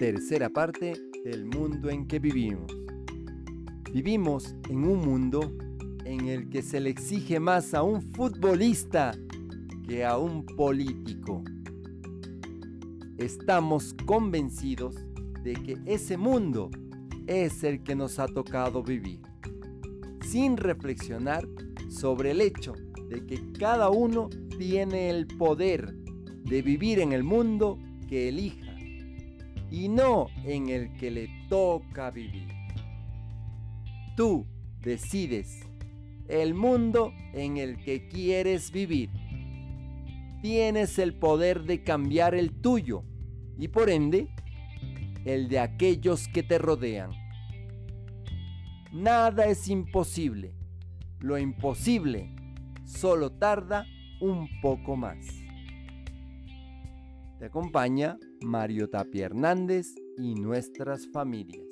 tercera parte del mundo en que vivimos. Vivimos en un mundo en el que se le exige más a un futbolista que a un político. Estamos convencidos de que ese mundo es el que nos ha tocado vivir, sin reflexionar sobre el hecho de que cada uno tiene el poder de vivir en el mundo que elija y no en el que le toca vivir. Tú decides el mundo en el que quieres vivir. Tienes el poder de cambiar el tuyo y por ende el de aquellos que te rodean. Nada es imposible. Lo imposible solo tarda un poco más. Te acompaña Mario Tapia Hernández y nuestras familias.